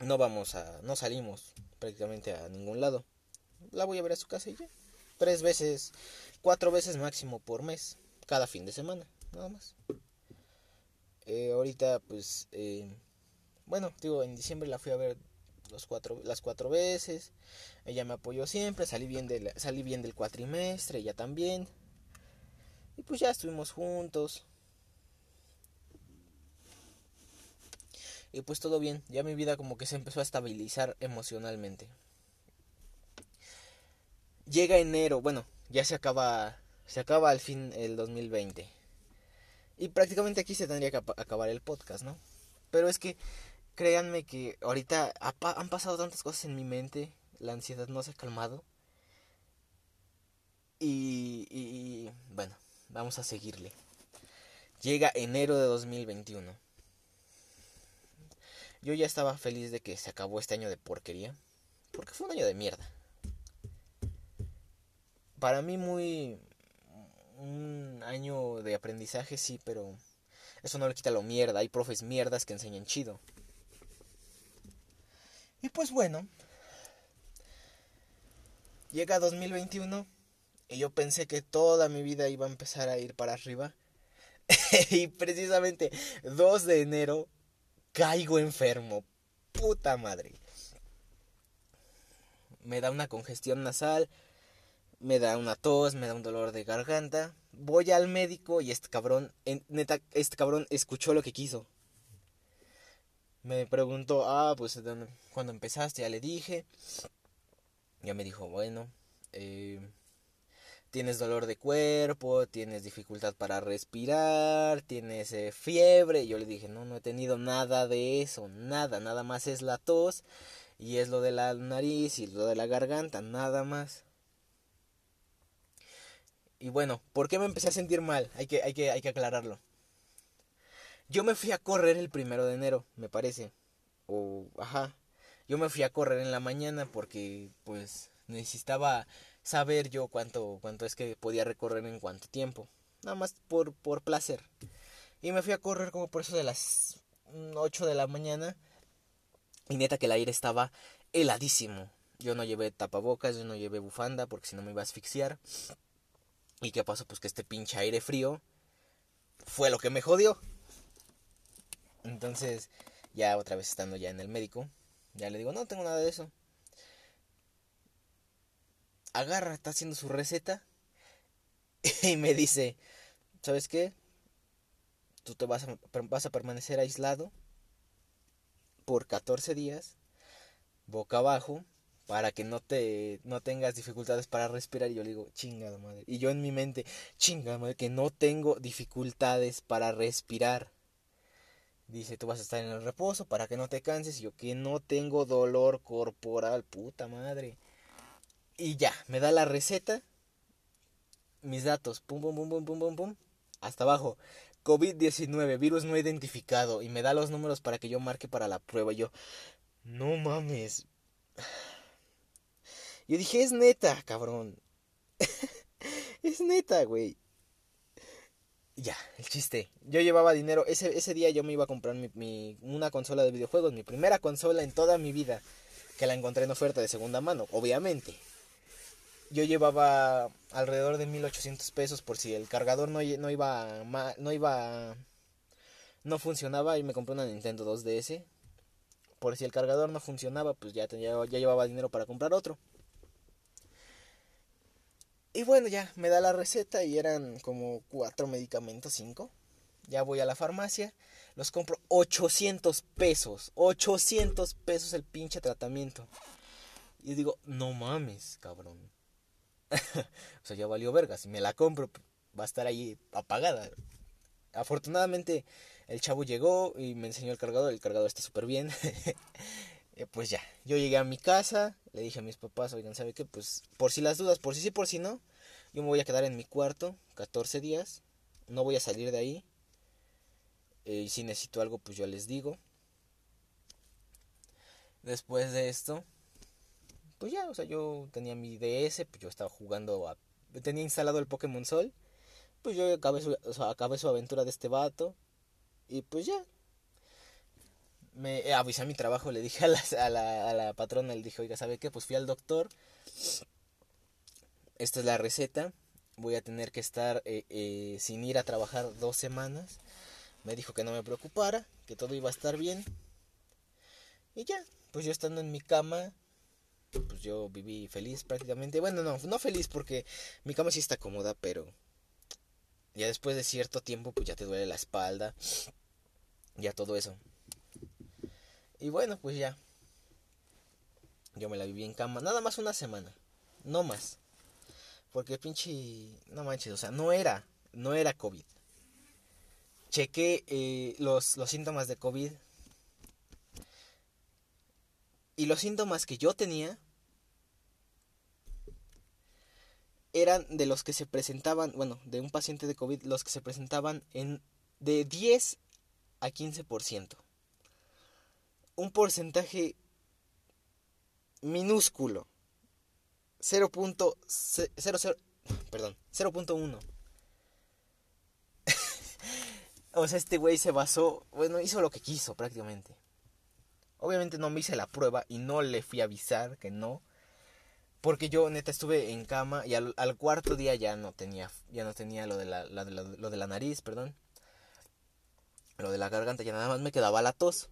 no vamos a, no salimos prácticamente a ningún lado. La voy a ver a su casa y ya. Tres veces, cuatro veces máximo por mes, cada fin de semana, nada más. Eh, ahorita pues, eh, bueno, digo, en diciembre la fui a ver los cuatro, las cuatro veces. Ella me apoyó siempre, salí bien, del, salí bien del cuatrimestre, ella también. Y pues ya estuvimos juntos. Y pues todo bien, ya mi vida como que se empezó a estabilizar emocionalmente. Llega enero, bueno, ya se acaba se acaba al fin el 2020. Y prácticamente aquí se tendría que acabar el podcast, ¿no? Pero es que créanme que ahorita han pasado tantas cosas en mi mente, la ansiedad no se ha calmado. Y, y, bueno, vamos a seguirle. Llega enero de 2021. Yo ya estaba feliz de que se acabó este año de porquería, porque fue un año de mierda. Para mí muy un año de aprendizaje sí, pero eso no le quita lo mierda. Hay profes mierdas que enseñan chido. Y pues bueno, llega 2021 y yo pensé que toda mi vida iba a empezar a ir para arriba. y precisamente 2 de enero caigo enfermo. Puta madre. Me da una congestión nasal, me da una tos, me da un dolor de garganta. Voy al médico y este cabrón, neta, este cabrón escuchó lo que quiso me preguntó, ah, pues cuando empezaste, ya le dije. Ya me dijo, bueno, eh, tienes dolor de cuerpo, tienes dificultad para respirar, tienes eh, fiebre. yo le dije, no, no he tenido nada de eso, nada, nada más es la tos y es lo de la nariz y lo de la garganta, nada más. Y bueno, ¿por qué me empecé a sentir mal? Hay que, hay que, hay que aclararlo. Yo me fui a correr el primero de enero, me parece. O, ajá. Yo me fui a correr en la mañana porque, pues, necesitaba saber yo cuánto, cuánto es que podía recorrer en cuánto tiempo. Nada más por, por placer. Y me fui a correr como por eso de las 8 de la mañana. Y neta que el aire estaba heladísimo. Yo no llevé tapabocas, yo no llevé bufanda porque si no me iba a asfixiar. ¿Y qué pasó? Pues que este pinche aire frío fue lo que me jodió. Entonces, Ya otra vez estando ya en el médico, ya le digo, no tengo nada de eso. Agarra, está haciendo su receta y me dice, ¿sabes qué? Tú te vas a, vas a permanecer aislado por 14 días, boca abajo, para que no te no tengas dificultades para respirar. Y yo le digo chingada madre y yo en mi mente chingada madre que no tengo dificultades para respirar dice tú vas a estar en el reposo para que no te canses y yo que no tengo dolor corporal puta madre y ya me da la receta. Mis datos pum pum pum pum pum pum pum hasta abajo. COVID-19, virus no identificado, y me da los números para que yo marque para la prueba. Y yo, no mames, yo dije, es neta, cabrón. es neta, güey. Ya, el chiste. Yo llevaba dinero. Ese, ese día yo me iba a comprar mi, una consola de videojuegos. Mi primera consola en toda mi vida. Que la encontré en oferta de segunda mano, obviamente. Yo llevaba alrededor de 1800 pesos por si el cargador no, no iba. No iba. No funcionaba y me compré una Nintendo 2DS. Por si el cargador no funcionaba, pues ya, tenía, ya llevaba dinero para comprar otro. Y bueno, ya me da la receta y eran como cuatro medicamentos, cinco. Ya voy a la farmacia, los compro 800 pesos. 800 pesos el pinche tratamiento. Y digo, no mames, cabrón. o sea, ya valió verga. Si me la compro, va a estar ahí apagada. Afortunadamente, el chavo llegó y me enseñó el cargador. El cargador está súper bien. Eh, pues ya, yo llegué a mi casa, le dije a mis papás, oigan, ¿sabe qué? Pues por si las dudas, por si sí, por si no, yo me voy a quedar en mi cuarto 14 días, no voy a salir de ahí. Eh, y si necesito algo, pues yo les digo. Después de esto, pues ya, o sea, yo tenía mi DS, pues yo estaba jugando, tenía instalado el Pokémon Sol, pues yo acabé su, o sea, acabé su aventura de este vato, y pues ya, me avisé a mi trabajo, le dije a la, a la, a la patrona, le dije, oiga, ¿sabe qué? Pues fui al doctor, esta es la receta, voy a tener que estar eh, eh, sin ir a trabajar dos semanas. Me dijo que no me preocupara, que todo iba a estar bien. Y ya, pues yo estando en mi cama, pues yo viví feliz prácticamente. Bueno, no, no feliz porque mi cama sí está cómoda, pero ya después de cierto tiempo, pues ya te duele la espalda, ya todo eso. Y bueno, pues ya. Yo me la viví en cama, nada más una semana, no más. Porque pinche, no manches, o sea, no era, no era COVID. Chequé eh, los, los síntomas de COVID. Y los síntomas que yo tenía eran de los que se presentaban, bueno, de un paciente de COVID, los que se presentaban en de 10 a 15% un porcentaje minúsculo. 0.00 perdón, 0.1. o sea, este güey se basó, bueno, hizo lo que quiso prácticamente. Obviamente no me hice la prueba y no le fui a avisar que no. Porque yo neta estuve en cama y al, cuarto día ya no tenía ya no tenía lo de la, lo de la nariz, perdón. Lo de la garganta ya nada más me quedaba la tos.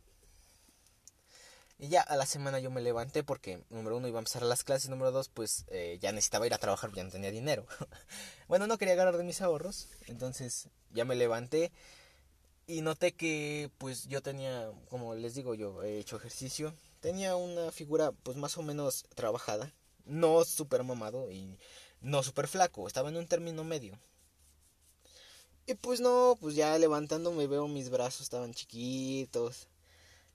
Y ya a la semana yo me levanté porque, número uno, iba a empezar las clases, número dos, pues eh, ya necesitaba ir a trabajar, ya no tenía dinero. bueno, no quería agarrar de mis ahorros, entonces ya me levanté y noté que, pues yo tenía, como les digo, yo he hecho ejercicio, tenía una figura, pues más o menos trabajada, no súper mamado y no súper flaco, estaba en un término medio. Y pues no, pues ya levantándome veo mis brazos estaban chiquitos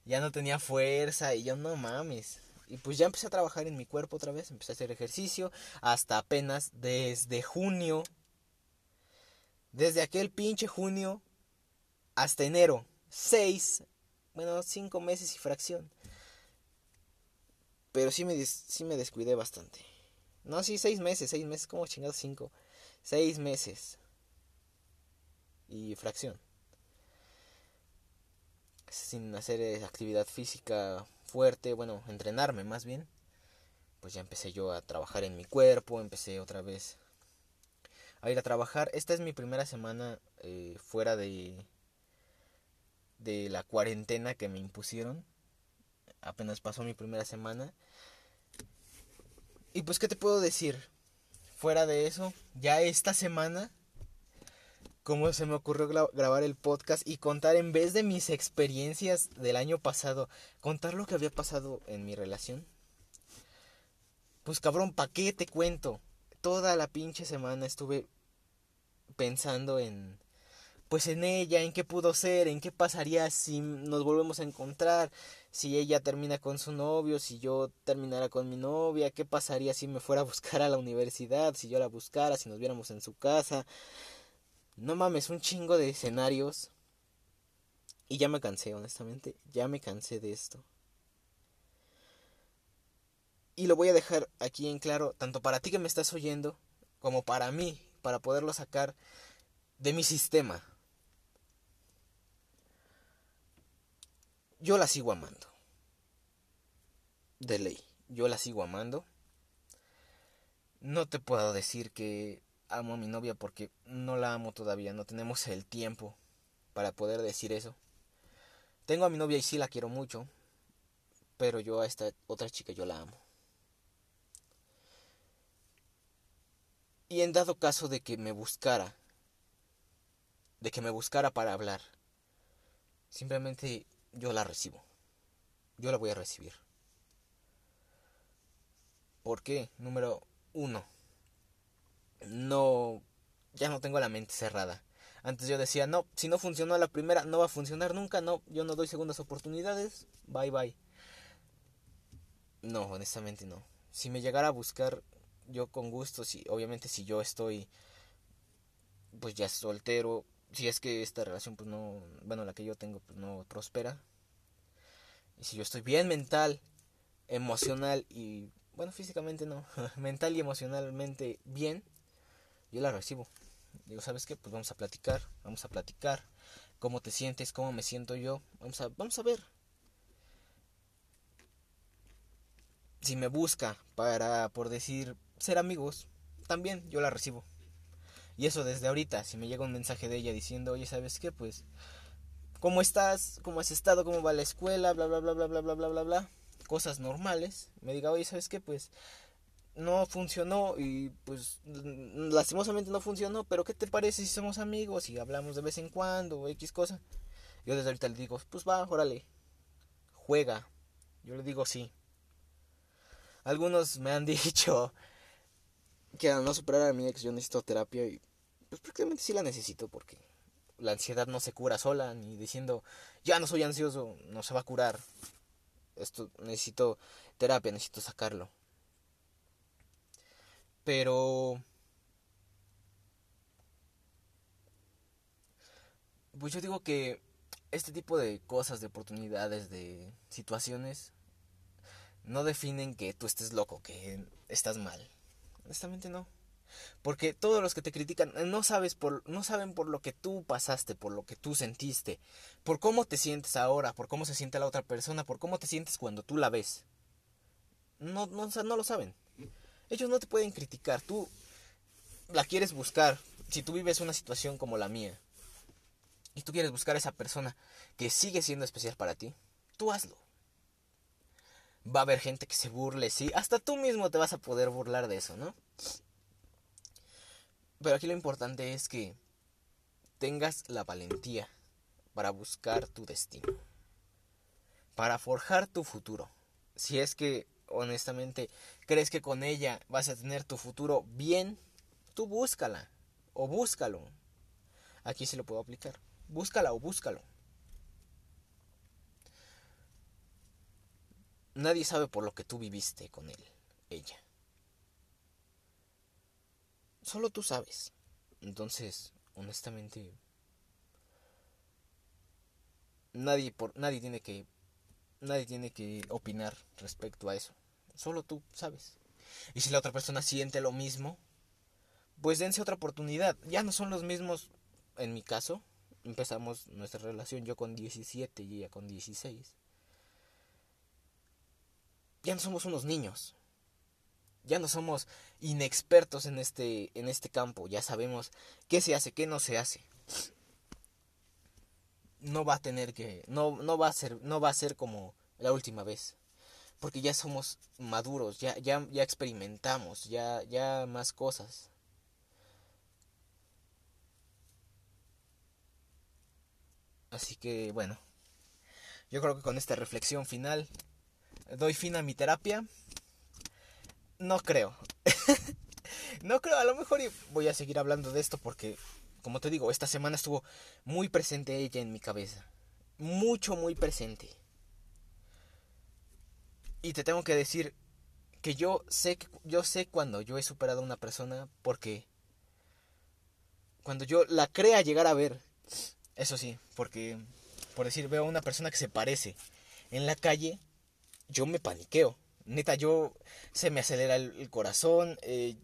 ya no tenía fuerza y yo no mames. Y pues ya empecé a trabajar en mi cuerpo otra vez, empecé a hacer ejercicio hasta apenas desde junio. Desde aquel pinche junio hasta enero. Seis, bueno, cinco meses y fracción. Pero sí me, sí me descuidé bastante. No, sí, seis meses, seis meses, como chingados cinco. Seis meses. Y fracción sin hacer eh, actividad física fuerte, bueno, entrenarme más bien, pues ya empecé yo a trabajar en mi cuerpo, empecé otra vez a ir a trabajar. Esta es mi primera semana eh, fuera de de la cuarentena que me impusieron. Apenas pasó mi primera semana. Y pues, ¿qué te puedo decir? Fuera de eso, ya esta semana, como se me ocurrió grabar el podcast y contar en vez de mis experiencias del año pasado, contar lo que había pasado en mi relación. Pues cabrón, ¿pa' qué te cuento? Toda la pinche semana estuve pensando en pues en ella, en qué pudo ser, en qué pasaría si nos volvemos a encontrar, si ella termina con su novio, si yo terminara con mi novia, qué pasaría si me fuera a buscar a la universidad, si yo la buscara, si nos viéramos en su casa. No mames, un chingo de escenarios. Y ya me cansé, honestamente, ya me cansé de esto. Y lo voy a dejar aquí en claro, tanto para ti que me estás oyendo, como para mí, para poderlo sacar de mi sistema. yo la sigo amando. De ley, yo la sigo amando. No te puedo decir que amo a mi novia porque no la amo todavía, no tenemos el tiempo para poder decir eso. Tengo a mi novia y sí la quiero mucho, pero yo a esta otra chica yo la amo. Y en dado caso de que me buscara, de que me buscara para hablar, simplemente yo la recibo. Yo la voy a recibir. ¿Por qué? Número uno. No. Ya no tengo la mente cerrada. Antes yo decía, no, si no funcionó la primera, no va a funcionar nunca, no, yo no doy segundas oportunidades, bye bye. No, honestamente no. Si me llegara a buscar, yo con gusto, si, obviamente si yo estoy, pues ya soltero, si es que esta relación pues no, bueno, la que yo tengo pues no prospera. Y si yo estoy bien mental, emocional y, bueno, físicamente no, mental y emocionalmente bien, yo la recibo. Digo, ¿sabes qué? Pues vamos a platicar, vamos a platicar. ¿Cómo te sientes? ¿Cómo me siento yo? Vamos a, vamos a ver. Si me busca para, por decir, ser amigos, también yo la recibo. Y eso desde ahorita, si me llega un mensaje de ella diciendo, oye, ¿sabes qué? Pues, ¿cómo estás? ¿Cómo has estado? ¿Cómo va la escuela? Bla, bla, bla, bla, bla, bla, bla, bla, bla. Cosas normales. Me diga, oye, ¿sabes qué? Pues, no funcionó y pues lastimosamente no funcionó, pero ¿qué te parece si somos amigos y hablamos de vez en cuando o X cosa? Yo desde ahorita le digo, pues va, órale, juega. Yo le digo sí. Algunos me han dicho que al no superar a mi ex yo necesito terapia y pues prácticamente sí la necesito porque la ansiedad no se cura sola, ni diciendo ya no soy ansioso, no se va a curar. Esto necesito terapia, necesito sacarlo. Pero pues yo digo que este tipo de cosas, de oportunidades, de situaciones no definen que tú estés loco, que estás mal. Honestamente no. Porque todos los que te critican eh, no sabes por no saben por lo que tú pasaste, por lo que tú sentiste, por cómo te sientes ahora, por cómo se siente la otra persona, por cómo te sientes cuando tú la ves. No no, no lo saben. Ellos no te pueden criticar, tú la quieres buscar. Si tú vives una situación como la mía y tú quieres buscar a esa persona que sigue siendo especial para ti, tú hazlo. Va a haber gente que se burle, sí, hasta tú mismo te vas a poder burlar de eso, ¿no? Pero aquí lo importante es que tengas la valentía para buscar tu destino, para forjar tu futuro. Si es que honestamente crees que con ella vas a tener tu futuro bien, tú búscala o búscalo. Aquí se lo puedo aplicar. Búscala o búscalo. Nadie sabe por lo que tú viviste con él, ella. Solo tú sabes. Entonces, honestamente, nadie por nadie tiene que nadie tiene que opinar respecto a eso. Solo tú sabes. Y si la otra persona siente lo mismo, pues dense otra oportunidad. Ya no son los mismos en mi caso. Empezamos nuestra relación yo con 17 y ella con 16. Ya no somos unos niños ya no somos inexpertos en este, en este campo, ya sabemos qué se hace, qué no se hace. No va a tener que no no va a ser no va a ser como la última vez. Porque ya somos maduros ya ya ya experimentamos ya ya más cosas. Así que bueno yo creo que con esta reflexión final doy fin a mi terapia. No creo. No creo a lo mejor voy a seguir hablando de esto porque como te digo, esta semana estuvo muy presente ella en mi cabeza. Mucho, muy presente. Y te tengo que decir que yo sé, yo sé cuando yo he superado a una persona porque cuando yo la crea llegar a ver, eso sí, porque por decir veo a una persona que se parece en la calle, yo me paniqueo. Neta, yo se me acelera el, corazón, eh,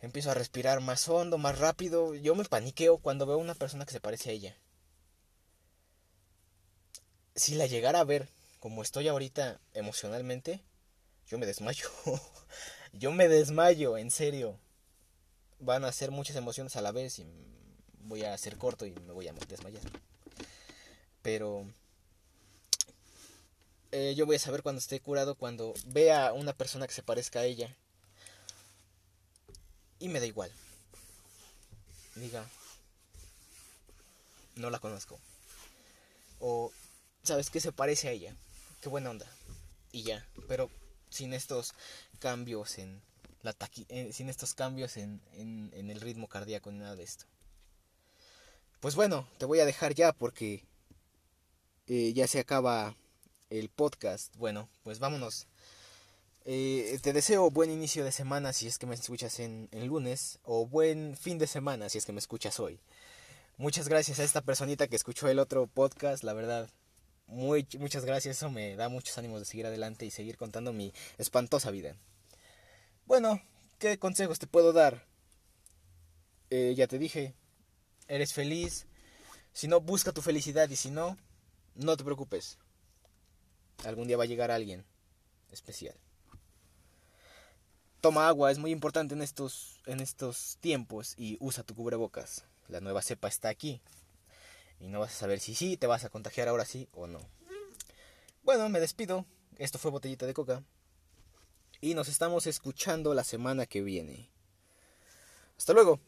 empiezo a respirar más hondo, más rápido. Yo me paniqueo cuando veo a una persona que se parece a ella. Si la llegara a ver como estoy ahorita emocionalmente, yo me desmayo. yo me desmayo, en serio. Van a ser muchas emociones a la vez y voy a hacer corto y me voy a desmayar. Pero eh, yo voy a saber cuando esté curado, cuando vea a una persona que se parezca a ella y me da igual. Diga, no la conozco. O, ¿sabes qué se parece a ella? Qué buena onda. Y ya, pero sin estos cambios en la taqui eh, sin estos cambios en, en, en el ritmo cardíaco ni nada de esto. Pues bueno, te voy a dejar ya porque eh, ya se acaba el podcast. Bueno, pues vámonos eh, te deseo buen inicio de semana si es que me escuchas en, lunes o buen fin de semana si es que me escuchas hoy. Muchas gracias a esta personita que escuchó el otro podcast, la verdad. Muy, muchas gracias, eso me da muchos ánimos de seguir adelante y seguir contando mi espantosa vida. Bueno, ¿qué consejos te puedo dar? Eh, ya te dije, eres feliz. Si no, busca tu felicidad y si no, no te preocupes. Algún día va a llegar alguien especial. Toma agua, es muy importante en estos, en estos tiempos y usa tu cubrebocas. La nueva cepa está aquí. Y no vas a saber si sí te vas a contagiar ahora sí o no. Bueno, me despido. Esto fue Botellita de Coca. Y nos estamos escuchando la semana que viene. Hasta luego.